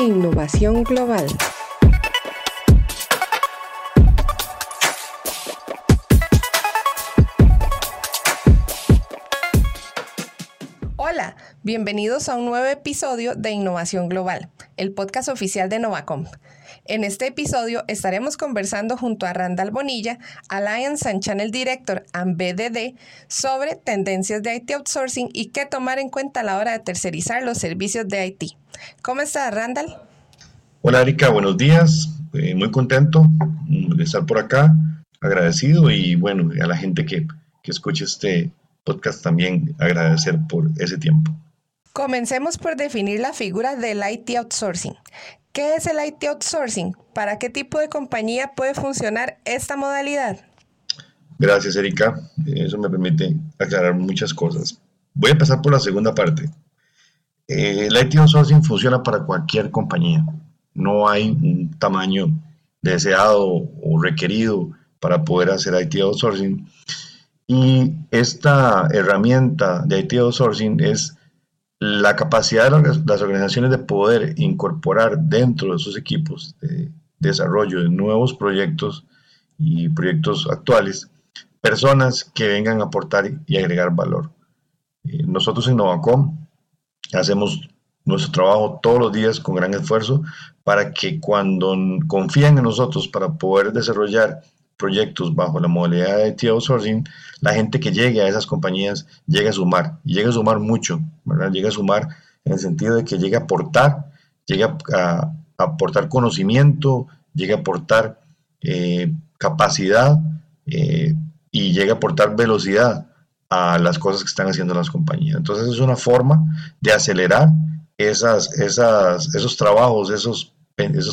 Innovación Global. Hola, bienvenidos a un nuevo episodio de Innovación Global, el podcast oficial de Novacom. En este episodio estaremos conversando junto a Randall Bonilla, Alliance and Channel Director and BDD, sobre tendencias de IT outsourcing y qué tomar en cuenta a la hora de tercerizar los servicios de IT. ¿Cómo está Randall? Hola Erika, buenos días. Eh, muy contento de estar por acá, agradecido y bueno, a la gente que, que escuche este podcast también agradecer por ese tiempo. Comencemos por definir la figura del IT outsourcing. ¿Qué es el IT outsourcing? ¿Para qué tipo de compañía puede funcionar esta modalidad? Gracias, Erika. Eso me permite aclarar muchas cosas. Voy a empezar por la segunda parte. Eh, el IT outsourcing funciona para cualquier compañía. No hay un tamaño deseado o requerido para poder hacer IT outsourcing. Y esta herramienta de IT outsourcing es la capacidad de las organizaciones de poder incorporar dentro de sus equipos de desarrollo de nuevos proyectos y proyectos actuales personas que vengan a aportar y agregar valor. Eh, nosotros en Novacom hacemos nuestro trabajo todos los días con gran esfuerzo para que cuando confían en nosotros para poder desarrollar proyectos bajo la modalidad de IT outsourcing, la gente que llegue a esas compañías llegue a sumar, y llegue a sumar mucho, ¿verdad? Llega a sumar en el sentido de que llegue a aportar, llegue a, aportar conocimiento, llegue a aportar eh, capacidad eh, y llegue a aportar velocidad a las cosas que están haciendo las compañías. Entonces es una forma de acelerar esos trabajos, esos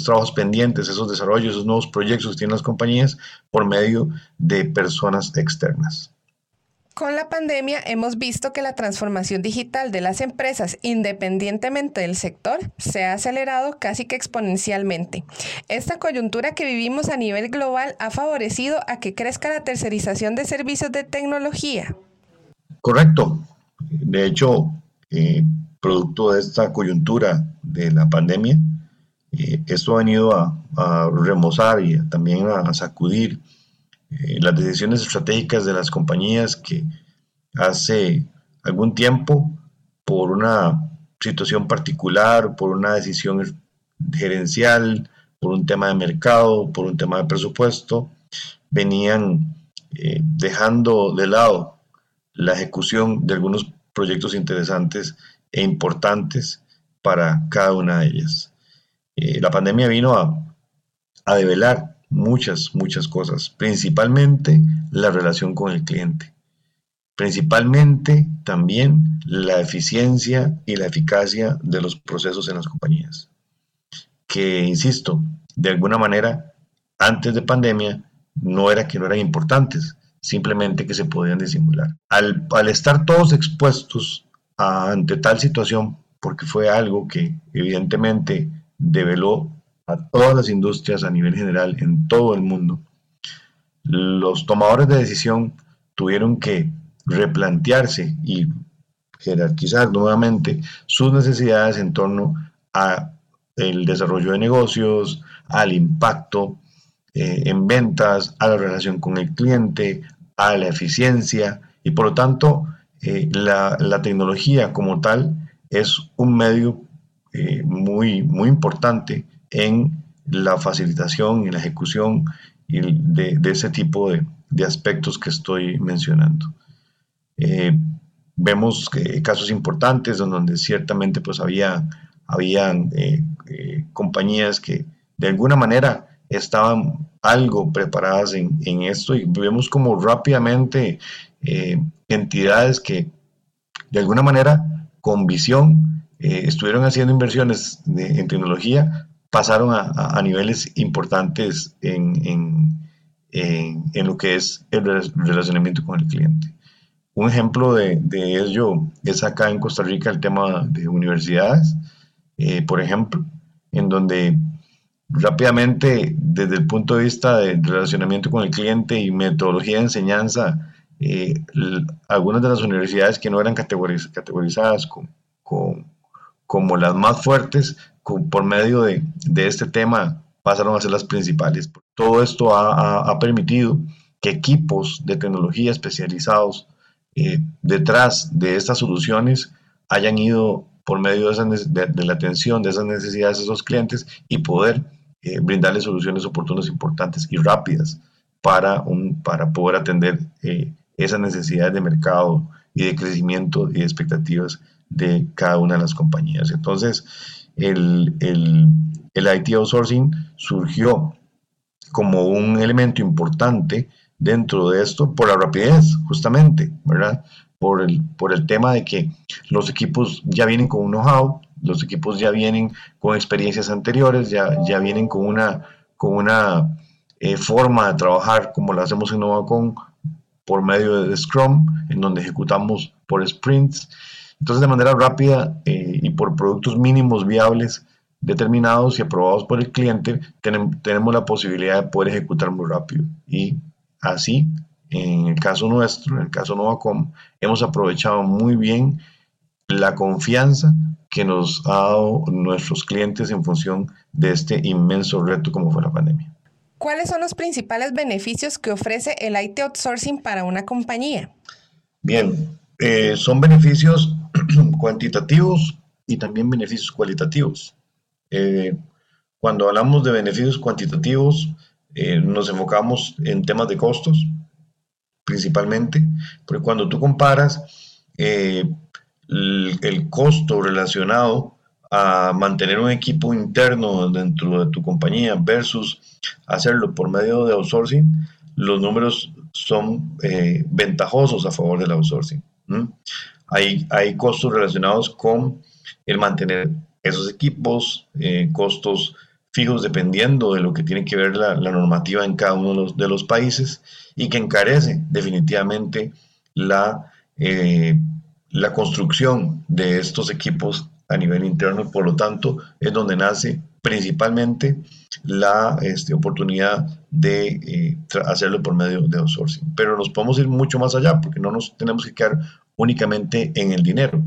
trabajos pendientes, esos desarrollos, esos nuevos proyectos que tienen las compañías por medio de personas externas. Con la pandemia hemos visto que la transformación digital de las empresas, independientemente del sector, se ha acelerado casi que exponencialmente. Esta coyuntura que vivimos a nivel global ha favorecido a que crezca la tercerización de servicios de tecnología. Correcto. De hecho, eh, producto de esta coyuntura de la pandemia, eh, esto ha venido a, remozar y también a, sacudir eh, las decisiones estratégicas de las compañías que hace algún tiempo, por una situación particular, por una decisión gerencial, por un tema de mercado, por un tema de presupuesto, venían eh, dejando de lado la ejecución de algunos proyectos interesantes e importantes para cada una de ellas. Eh, la pandemia vino a, a develar muchas, muchas cosas, principalmente la relación con el cliente, principalmente también la eficiencia y la eficacia de los procesos en las compañías, que, insisto, de alguna manera, antes de pandemia, no era que no eran importantes, simplemente que se podían disimular. Al, estar todos expuestos ante tal situación, porque fue algo que evidentemente develó a todas las industrias a nivel general en todo el mundo, los tomadores de decisión tuvieron que replantearse y jerarquizar nuevamente sus necesidades en torno a el desarrollo de negocios, al impacto eh, en ventas, a la relación con el cliente, a la eficiencia y por lo tanto eh, la, la tecnología como tal es un medio eh, muy, muy importante en la facilitación y la ejecución de, de ese tipo de, de, aspectos que estoy mencionando. Eh, vemos casos importantes donde ciertamente pues había compañías que de alguna manera estaban algo preparadas en, en esto y vemos como rápidamente entidades que de alguna manera con visión eh, estuvieron haciendo inversiones en tecnología pasaron a, niveles importantes en, lo que es el relacionamiento con el cliente. Un ejemplo de, ello es acá en Costa Rica el tema de universidades, eh, por ejemplo, en donde rápidamente desde el punto de vista del relacionamiento con el cliente y metodología de enseñanza, eh, algunas de las universidades que no eran categorizadas con como las más fuertes, por medio de, este tema pasaron a ser las principales. Todo esto ha, permitido que equipos de tecnología especializados eh, detrás de estas soluciones hayan ido por medio de, la atención de esas necesidades de esos clientes y poder eh, brindarles soluciones oportunas, importantes y rápidas para, un, para poder atender eh, esas necesidades de mercado y de crecimiento y de expectativas de cada una de las compañías. Entonces, el, el, el IT outsourcing surgió como un elemento importante dentro de esto por la rapidez, justamente, ¿verdad? Por el, por el tema de que los equipos ya vienen con un know-how, los equipos ya vienen con experiencias anteriores, ya, ya vienen con una, con una eh, forma de trabajar como lo hacemos en Novacon por medio de Scrum, en donde ejecutamos por sprints. Entonces, de manera rápida eh, y por productos mínimos viables determinados y aprobados por el cliente, tenemos la posibilidad de poder ejecutar muy rápido. Y así, en el caso nuestro, en el caso Novacom, hemos aprovechado muy bien la confianza que nos ha dado nuestros clientes en función de este inmenso reto como fue la pandemia. ¿Cuáles son los principales beneficios que ofrece el IT outsourcing para una compañía? Bien, eh, son beneficios cuantitativos y también beneficios cualitativos. Eh, cuando hablamos de beneficios cuantitativos, eh, nos enfocamos en temas de costos, principalmente, porque cuando tú comparas el, el, costo relacionado a mantener un equipo interno dentro de tu compañía versus hacerlo por medio de outsourcing, los números son eh, ventajosos a favor del outsourcing. Hay, hay costos relacionados con el mantener esos equipos, eh, costos fijos dependiendo de lo que tiene que ver la, normativa en cada uno de los, de los, países y que encarece definitivamente la, eh, la construcción de estos equipos a nivel interno, por lo tanto es donde nace principalmente la este, oportunidad de eh, hacerlo por medio de outsourcing. Pero nos podemos ir mucho más allá porque no nos tenemos que quedar únicamente en el dinero.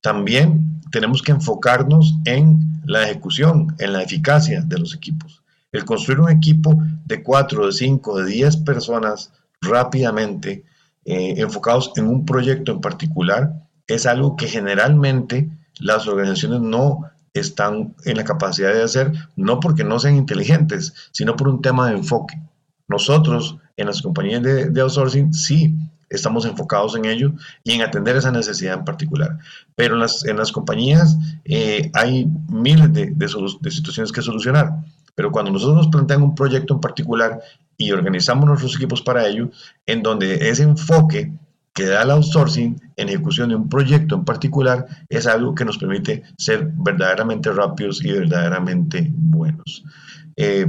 También tenemos que enfocarnos en la ejecución, en la eficacia de los equipos. El construir un equipo de 4, de 5, de 10 personas rápidamente, eh, enfocados en un proyecto en particular, es algo que generalmente las organizaciones no están en la capacidad de hacer, no porque no sean inteligentes, sino por un tema de enfoque. Nosotros en las compañías de, outsourcing sí estamos enfocados en ello y en atender esa necesidad en particular. Pero en las, en las compañías eh, hay miles de, de, situaciones que solucionar. Pero cuando nosotros nos planteamos un proyecto en particular y organizamos nuestros equipos para ello, en donde ese enfoque que da el outsourcing en ejecución de un proyecto en particular es algo que nos permite ser verdaderamente rápidos y verdaderamente buenos. Eh,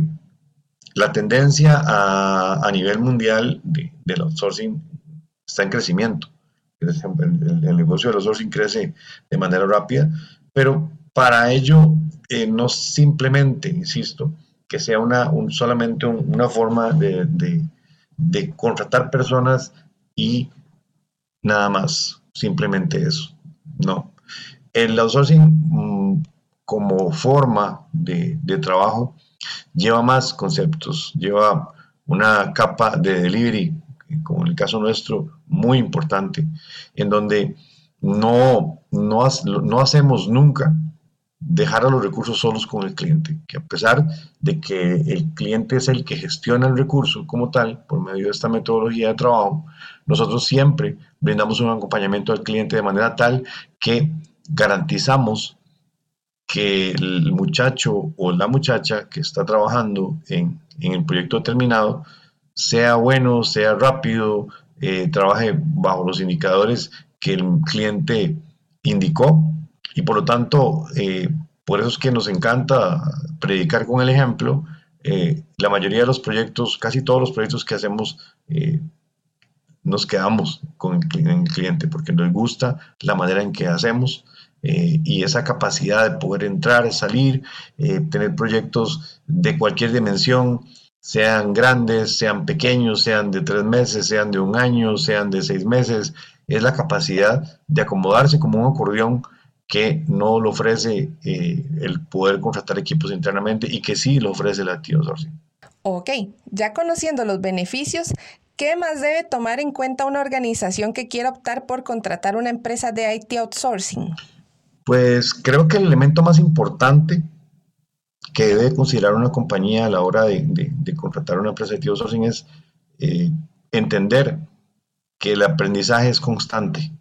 la tendencia a, nivel mundial de, del outsourcing está en crecimiento. El, negocio del outsourcing crece de manera rápida, pero para ello eh, no simplemente, insisto, que sea una, solamente una forma de, de contratar personas y nada más, simplemente eso. No. El outsourcing mm, como forma de, trabajo lleva más conceptos, lleva una capa de delivery, como en el caso nuestro, muy importante, en donde no, no, no hacemos nunca dejar a los recursos solos con el cliente, que a pesar de que el cliente es el que gestiona el recurso como tal, por medio de esta metodología de trabajo, nosotros siempre brindamos un acompañamiento al cliente de manera tal que garantizamos que el muchacho o la muchacha que está trabajando en, el proyecto determinado sea bueno, sea rápido, eh, trabaje bajo los indicadores que el cliente indicó y por lo tanto, eh, por eso es que nos encanta predicar con el ejemplo. Eh, la mayoría de los proyectos, casi todos los proyectos que hacemos, eh, nos quedamos con el, cliente porque nos gusta la manera en que hacemos y esa capacidad de poder entrar, salir, tener proyectos de cualquier dimensión, sean grandes, sean pequeños, sean de tres meses, sean de un año, sean de seis meses, es la capacidad de acomodarse como un acordeón que no lo ofrece eh, el poder contratar equipos internamente y que sí lo ofrece el IT outsourcing. Ok, ya conociendo los beneficios, ¿qué más debe tomar en cuenta una organización que quiera optar por contratar una empresa de IT outsourcing? Pues creo que el elemento más importante que debe considerar una compañía a la hora de, contratar una empresa de IT outsourcing es eh, entender que el aprendizaje es constante.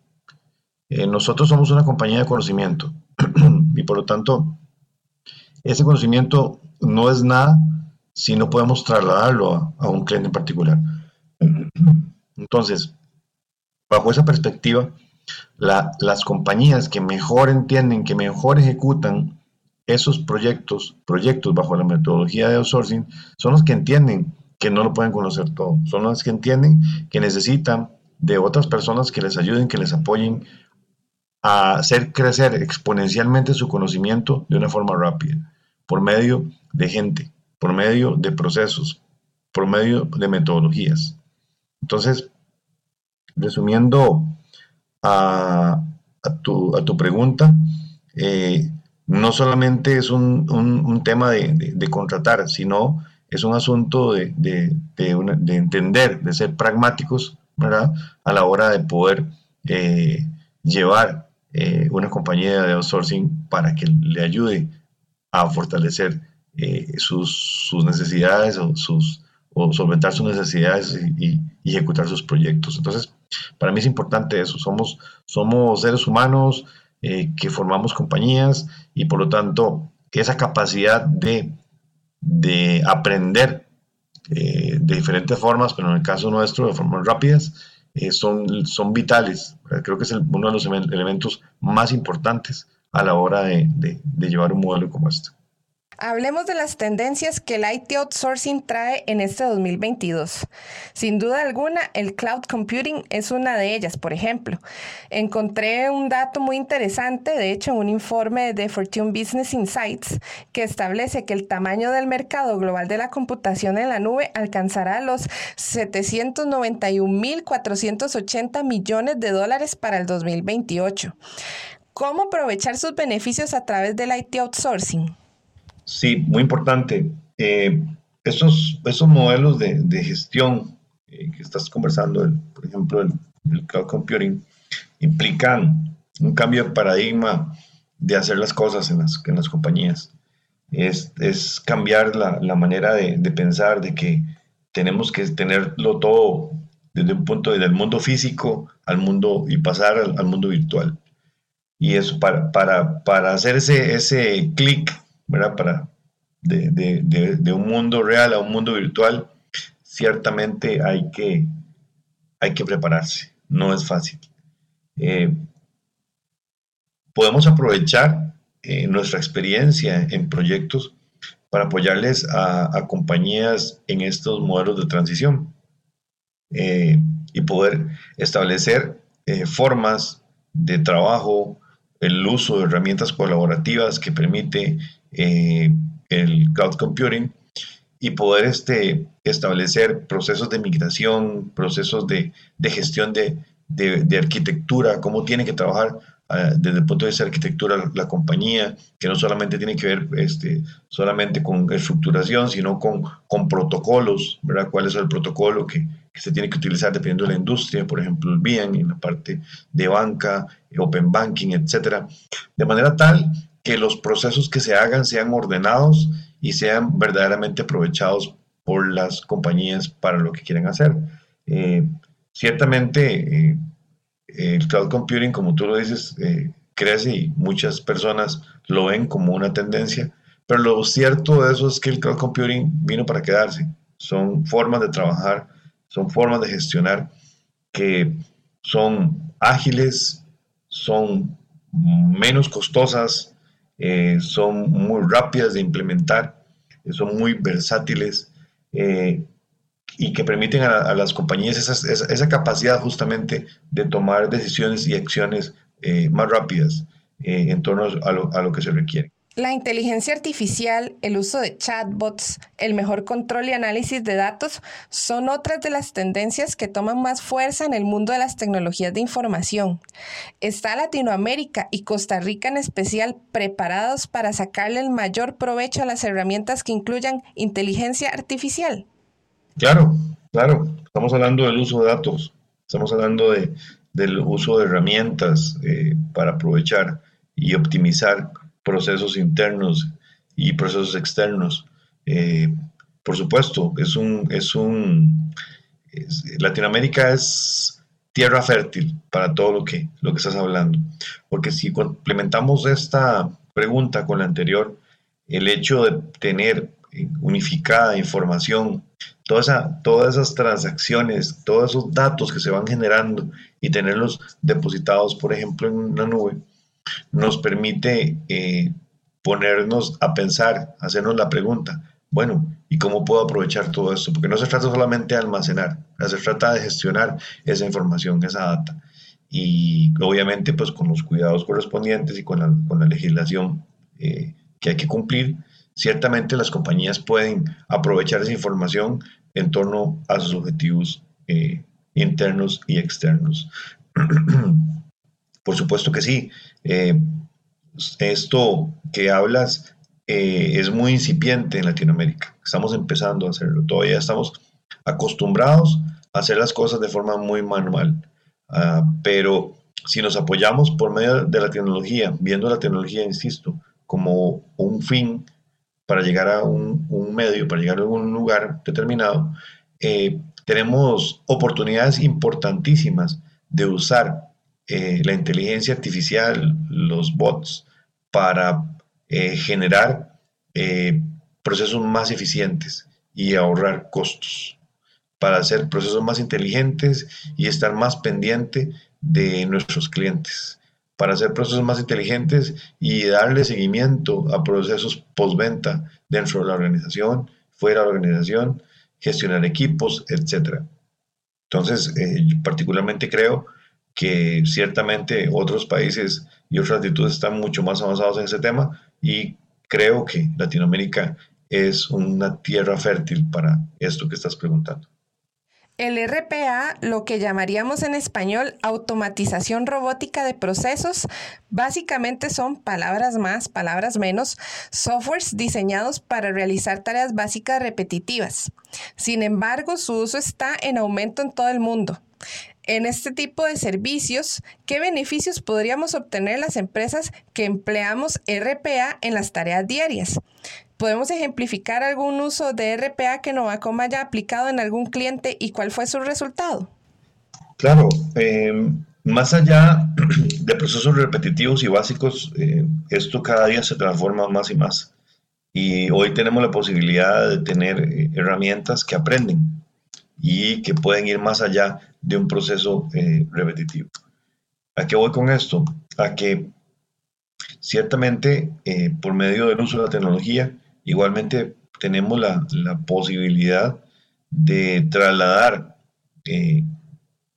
Eh, nosotros somos una compañía de conocimiento y por lo tanto ese conocimiento no es nada si no podemos trasladarlo a, un cliente en particular. Entonces, bajo esa perspectiva, las compañías que mejor entienden, que mejor ejecutan esos proyectos, proyectos bajo la metodología de outsourcing, son los que entienden que no lo pueden conocer todo, son las que entienden que necesitan de otras personas que les ayuden, que les apoyen a hacer crecer exponencialmente su conocimiento de una forma rápida, por medio de gente, por medio de procesos, por medio de metodologías. Entonces, resumiendo a, tu, pregunta, eh, no solamente es un, tema de, contratar, sino es un asunto de, de, entender, de ser pragmáticos, ¿verdad? A la hora de poder eh, llevar eh, una compañía de outsourcing para que le ayude a fortalecer eh, sus, necesidades o, solventar sus necesidades y, ejecutar sus proyectos. Entonces, para mí es importante eso. Somos, somos seres humanos que formamos compañías y por lo tanto esa capacidad de de aprender eh, de diferentes formas, pero en el caso nuestro de formas rápidas, eh, son, son vitales. Creo que es uno de los elementos más importantes a la hora de, de llevar un modelo como este. Hablemos de las tendencias que el IT outsourcing trae en este 2022. Sin duda alguna, el cloud computing es una de ellas, por ejemplo. Encontré un dato muy interesante, de hecho, en un informe de Fortune Business Insights, que establece que el tamaño del mercado global de la computación en la nube alcanzará los 791.480 millones de dólares para el 2028. ¿Cómo aprovechar sus beneficios a través del IT outsourcing? Sí, muy importante. Eh, esos, esos modelos de, de gestión eh, que estás conversando, por ejemplo, el, cloud computing, implican un cambio de paradigma de hacer las cosas en las, en las compañías. Es, es cambiar la, la manera de, de, pensar de que tenemos que tenerlo todo desde un punto del mundo físico al mundo y pasar al, al mundo virtual. Y eso para, para, para hacer ese, ese clic Para de, un mundo real a un mundo virtual, ciertamente hay que, hay que prepararse, no es fácil. Eh, podemos aprovechar eh, nuestra experiencia en proyectos para apoyarles a, compañías en estos modelos de transición eh, y poder establecer formas de trabajo, el uso de herramientas colaborativas que permite eh, el cloud computing y poder este, establecer procesos de migración, procesos de, gestión de, arquitectura, cómo tiene que trabajar ah, desde el punto de vista de arquitectura la, compañía, que no solamente tiene que ver este, solamente con estructuración, sino con, con protocolos, ¿verdad? ¿Cuál es el protocolo que, que se tiene que utilizar dependiendo de la industria? Por ejemplo, el BIAN en la parte de banca, open banking, etcétera. De manera tal que los procesos que se hagan sean ordenados y sean verdaderamente aprovechados por las compañías para lo que quieren hacer. Eh, ciertamente, eh, el cloud computing, como tú lo dices, eh, crece y muchas personas lo ven como una tendencia, pero lo cierto de eso es que el cloud computing vino para quedarse. Son formas de trabajar, son formas de gestionar que son ágiles, son menos costosas, eh, son muy rápidas de implementar, eh, son muy versátiles eh, y que permiten a, las compañías esa, capacidad justamente de tomar decisiones y acciones más rápidas en torno a lo, a lo, que se requiere. La inteligencia artificial, el uso de chatbots, el mejor control y análisis de datos son otras de las tendencias que toman más fuerza en el mundo de las tecnologías de información. ¿Está Latinoamérica y Costa Rica en especial preparados para sacarle el mayor provecho a las herramientas que incluyan inteligencia artificial? Claro, claro. Estamos hablando del uso de datos, estamos hablando del uso de herramientas eh, para aprovechar y optimizar procesos internos y procesos externos. Eh, por supuesto, es un, es un, Latinoamérica es tierra fértil para todo lo que, lo que estás hablando, porque si complementamos esta pregunta con la anterior, el hecho de tener unificada información, toda todas esas transacciones, todos esos datos que se van generando y tenerlos depositados, por ejemplo, en una nube, nos permite eh, ponernos a pensar, hacernos la pregunta, bueno, ¿y cómo puedo aprovechar todo esto? Porque no se trata solamente de almacenar, se trata de gestionar esa información, esa data. Y obviamente pues con los cuidados correspondientes y con la, legislación eh, que hay que cumplir, ciertamente las compañías pueden aprovechar esa información en torno a sus objetivos eh, internos y externos. Por supuesto que sí. Eh, esto que hablas eh, es muy incipiente en Latinoamérica. Estamos empezando a hacerlo. Todavía estamos acostumbrados a hacer las cosas de forma muy manual. Ah, pero si nos apoyamos por medio de la tecnología, viendo la tecnología, insisto, como un fin para llegar a un, medio, para llegar a un lugar determinado, eh, tenemos oportunidades importantísimas de usar eh, la inteligencia artificial, los bots, para eh, generar eh, procesos más eficientes y ahorrar costos, para hacer procesos más inteligentes y estar más pendiente de nuestros clientes, para hacer procesos más inteligentes y darle seguimiento a procesos postventa dentro de la organización, fuera de la organización, gestionar equipos, etc. Entonces, particularmente creo que ciertamente otros países y otras actitudes están mucho más avanzados en ese tema y creo que Latinoamérica es una tierra fértil para esto que estás preguntando. El RPA, lo que llamaríamos en español automatización robótica de procesos, básicamente son palabras más, palabras menos, softwares diseñados para realizar tareas básicas repetitivas. Sin embargo, su uso está en aumento en todo el mundo en este tipo de servicios, ¿qué beneficios podríamos obtener las empresas que empleamos RPA en las tareas diarias? ¿Podemos ejemplificar algún uso de RPA que Novacom haya aplicado en algún cliente y cuál fue su resultado? Claro, em, más allá de procesos repetitivos y básicos, eh, esto cada día se transforma más y más. Y hoy tenemos la posibilidad de tener eh, herramientas que aprenden y que pueden ir más allá de un proceso eh, repetitivo. ¿A qué voy con esto? A que ciertamente eh, por medio del uso de la tecnología, igualmente tenemos la, posibilidad de trasladar eh,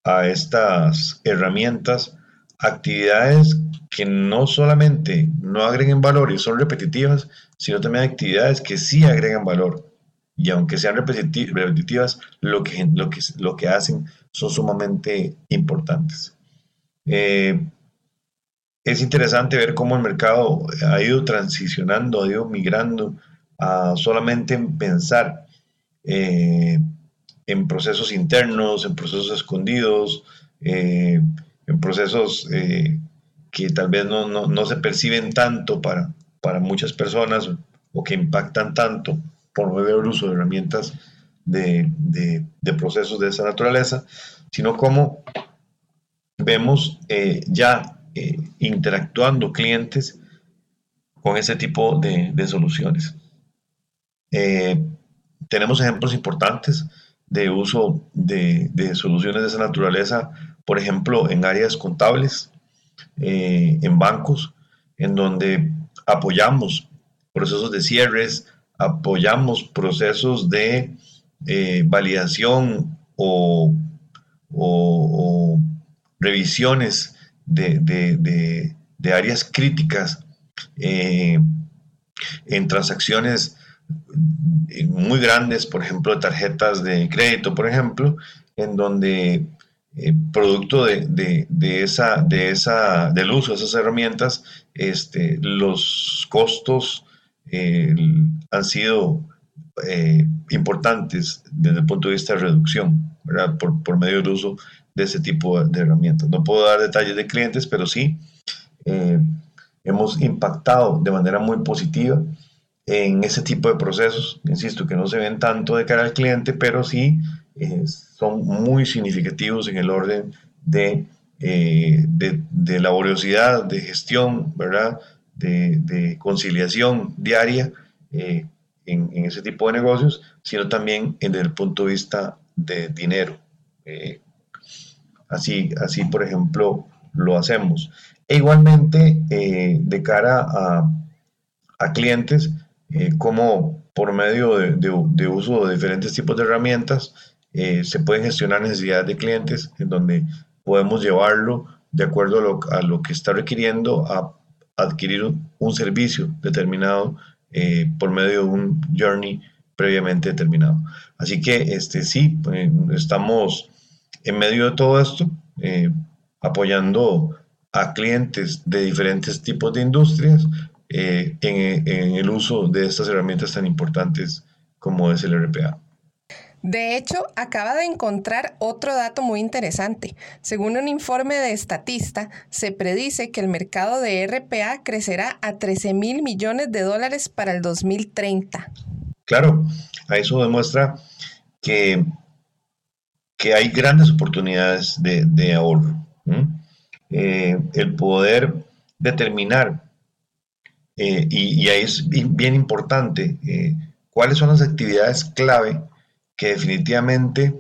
a estas herramientas actividades que no solamente no agreguen valor y son repetitivas, sino también actividades que sí agregan valor y aunque sean repetitivas, lo que, lo que, lo que hacen son sumamente importantes. Eh, es interesante ver cómo el mercado ha ido transicionando, ha ido migrando a solamente pensar eh, en procesos internos, en procesos escondidos, eh, en procesos que tal vez no, no, se perciben tanto para, para muchas personas o que impactan tanto promover el uso de herramientas de, procesos de esa naturaleza, sino como vemos eh, ya eh, interactuando clientes con ese tipo de, soluciones. Eh, tenemos ejemplos importantes de uso de, soluciones de esa naturaleza, por ejemplo, en áreas contables, en bancos, en donde apoyamos procesos de cierres, apoyamos procesos de eh, validación o, revisiones de, áreas críticas eh, en transacciones muy grandes, por ejemplo, tarjetas de crédito, por ejemplo, en donde eh, producto de, esa, de esa, del uso de esas herramientas, este, los costos eh, han sido eh, importantes desde el punto de vista de reducción, Por, por, medio del uso de ese tipo de herramientas. No puedo dar detalles de clientes, pero sí hemos impactado de manera muy positiva en ese tipo de procesos, insisto, que no se ven tanto de cara al cliente, pero sí eh, son muy significativos en el orden de, eh, de, laboriosidad, de gestión, ¿verdad? De, conciliación diaria eh, en, ese tipo de negocios, sino también desde el punto de vista de dinero. así, así, por ejemplo, lo hacemos. E igualmente, de cara a, a clientes, como por medio de, uso de diferentes tipos de herramientas, eh, se pueden gestionar necesidades de clientes en donde podemos llevarlo de acuerdo a lo, a lo que está requiriendo a adquirir un, servicio determinado eh, por medio de un journey previamente determinado. Así que este, sí, pues, estamos en medio de todo esto, eh, apoyando a clientes de diferentes tipos de industrias en, en el uso de estas herramientas tan importantes como es el RPA. De hecho, acaba de encontrar otro dato muy interesante. Según un informe de Estatista, se predice que el mercado de RPA crecerá a 13 mil millones de dólares para el 2030. Claro, a eso demuestra que, que hay grandes oportunidades de, ahorro. Eh, el poder determinar, eh, y, ahí es bien importante, eh, cuáles son las actividades clave que definitivamente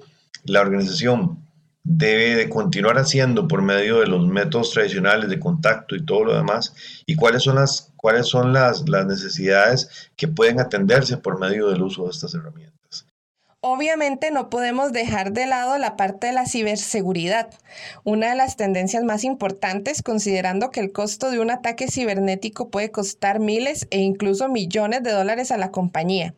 la organización debe de continuar haciendo por medio de los métodos tradicionales de contacto y todo lo demás y cuáles son las cuáles son las, las necesidades que pueden atenderse por medio del uso de estas herramientas. Obviamente no podemos dejar de lado la parte de la ciberseguridad, una de las tendencias más importantes considerando que el costo de un ataque cibernético puede costar miles e incluso millones de dólares a la compañía.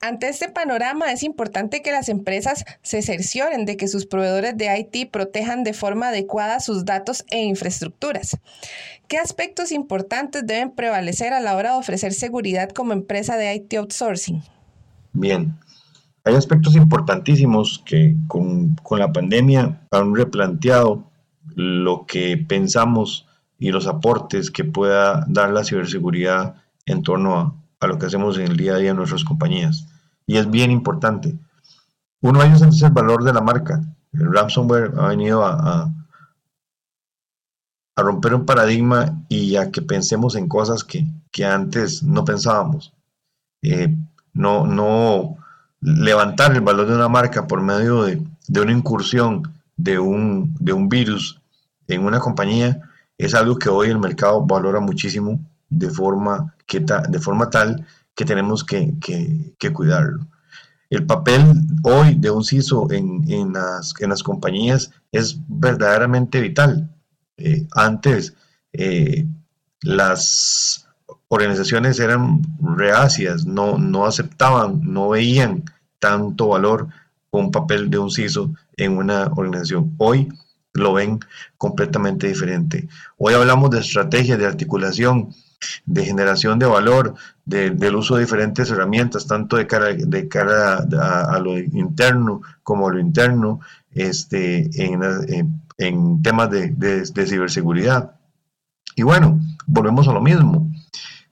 Ante este panorama es importante que las empresas se cercioren de que sus proveedores de IT protejan de forma adecuada sus datos e infraestructuras. ¿Qué aspectos importantes deben prevalecer a la hora de ofrecer seguridad como empresa de IT outsourcing? Bien, hay aspectos importantísimos que con, la pandemia han replanteado lo que pensamos y los aportes que pueda dar la ciberseguridad en torno a, a lo que hacemos en el día a día en nuestras compañías. Y es bien importante. Uno de ellos es el valor de la marca. El ransomware ha venido a, a, romper un paradigma y a que pensemos en cosas que, que antes no pensábamos. Eh, no, no levantar el valor de una marca por medio de, de una incursión de un, de un virus en una compañía es algo que hoy el mercado valora muchísimo de forma, que de forma tal que tenemos que, cuidarlo. El papel hoy de un CISO en, en, las, en las, compañías es verdaderamente vital. Eh, antes eh, las organizaciones eran reacias, no, no aceptaban, no veían tanto valor un papel de un CISO en una organización. Hoy lo ven completamente diferente. Hoy hablamos de estrategias de articulación de generación de valor, del uso de diferentes herramientas, tanto de cara, de cara a, lo interno como a lo interno, este, en, temas de, ciberseguridad. Y bueno, volvemos a lo mismo.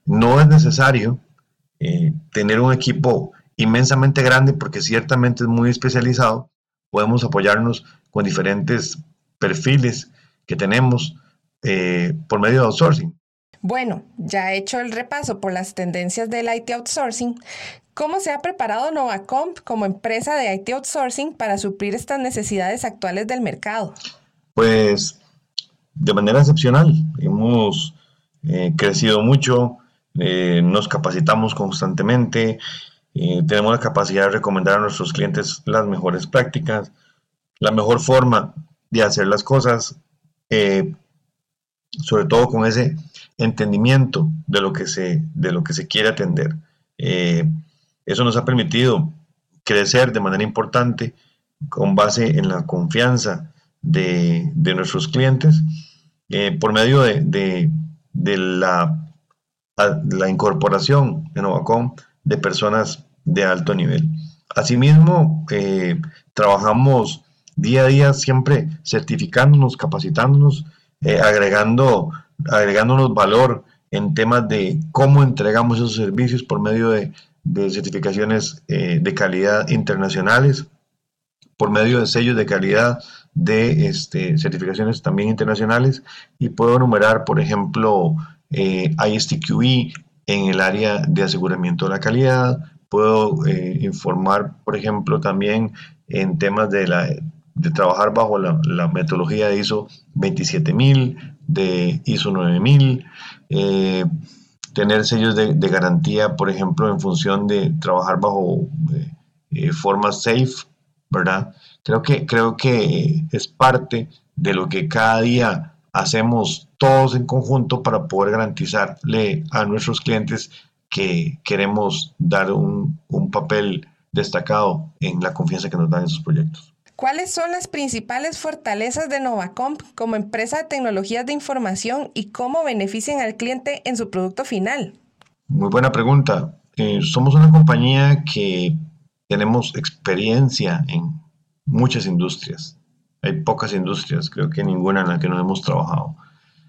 No es necesario eh, tener un equipo inmensamente grande porque ciertamente es muy especializado. Podemos apoyarnos con diferentes perfiles que tenemos eh, por medio de outsourcing. Bueno, ya he hecho el repaso por las tendencias del IT outsourcing. ¿Cómo se ha preparado Novacomp como empresa de IT outsourcing para suplir estas necesidades actuales del mercado? Pues de manera excepcional. Hemos eh, crecido mucho, eh, nos capacitamos constantemente, eh, tenemos la capacidad de recomendar a nuestros clientes las mejores prácticas, la mejor forma de hacer las cosas, sobre todo con ese entendimiento de lo que se, de lo que se quiere atender. Eh, eso nos ha permitido crecer de manera importante con base en la confianza de, nuestros clientes eh, por medio de, la, la, incorporación en Ovacom de personas de alto nivel. Asimismo, eh, trabajamos día a día siempre certificándonos, capacitándonos, agregando, agregándonos valor en temas de cómo entregamos esos servicios por medio de, certificaciones eh, de calidad internacionales, por medio de sellos de calidad de este, certificaciones también internacionales. Y puedo enumerar, por ejemplo, eh, ISTQE en el área de aseguramiento de la calidad, puedo eh, informar, por ejemplo, también en temas de, la, de trabajar bajo la, metodología de ISO 27000, de ISO 9000, eh, tener sellos de, garantía, por ejemplo, en función de trabajar bajo eh, formas safe, ¿verdad? Creo que, creo que es parte de lo que cada día hacemos todos en conjunto para poder garantizarle a nuestros clientes que queremos dar un, papel destacado en la confianza que nos dan esos proyectos. ¿Cuáles son las principales fortalezas de Novacomp como empresa de tecnologías de información y cómo benefician al cliente en su producto final? Muy buena pregunta. Eh, somos una compañía que tenemos experiencia en muchas industrias. Hay pocas industrias, creo que ninguna en la que no hemos trabajado.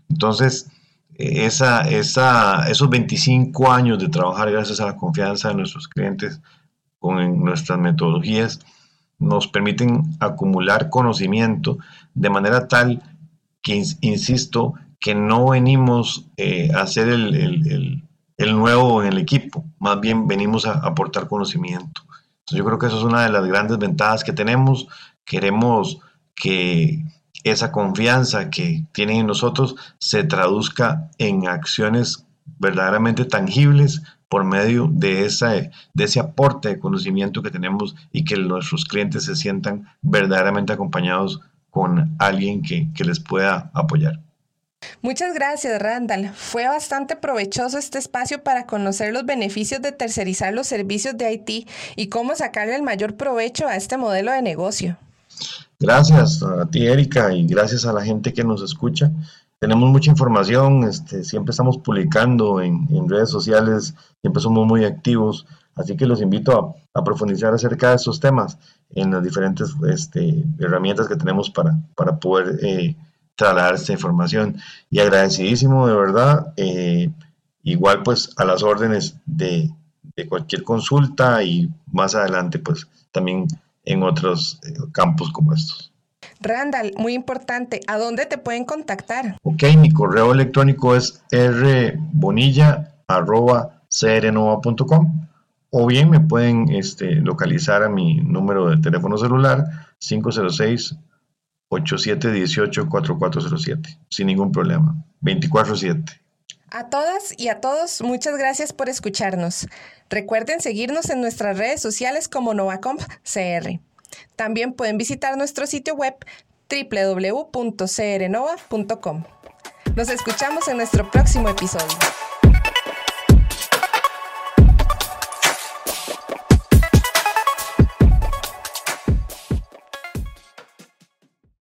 Entonces, esa, esos 25 años de trabajar gracias a la confianza de nuestros clientes con nuestras metodologías nos permiten acumular conocimiento de manera tal que, insisto, que no venimos eh, a hacer el, nuevo en el equipo, más bien venimos a aportar conocimiento. yo creo que eso es una de las grandes ventajas que tenemos. Queremos que esa confianza que tienen en nosotros se traduzca en acciones verdaderamente tangibles por medio de, esa, de ese aporte de conocimiento que tenemos y que nuestros clientes se sientan verdaderamente acompañados con alguien que, que les pueda apoyar. Muchas gracias, Randall. Fue bastante provechoso este espacio para conocer los beneficios de tercerizar los servicios de IT y cómo sacarle el mayor provecho a este modelo de negocio. Gracias a ti, Erika, y gracias a la gente que nos escucha. Tenemos mucha información, este, siempre estamos publicando en, redes sociales, siempre somos muy activos, así que los invito a, profundizar acerca de esos temas en las diferentes este, herramientas que tenemos para, para poder eh, trasladar esta información. Y agradecidísimo, de verdad, eh, igual pues a las órdenes de, de cualquier consulta y más adelante pues también en otros eh, campos como estos. Randall, muy importante, ¿a dónde te pueden contactar? Ok, mi correo electrónico es rbonilla.crnova.com o bien me pueden este, localizar a mi número de teléfono celular 506 8718 4407 sin ningún problema 24/7 a todas y a todos, muchas gracias por escucharnos. Recuerden seguirnos en nuestras redes sociales como Novacomp CR. También pueden visitar nuestro sitio web www.crnova.com. Nos escuchamos en nuestro próximo episodio.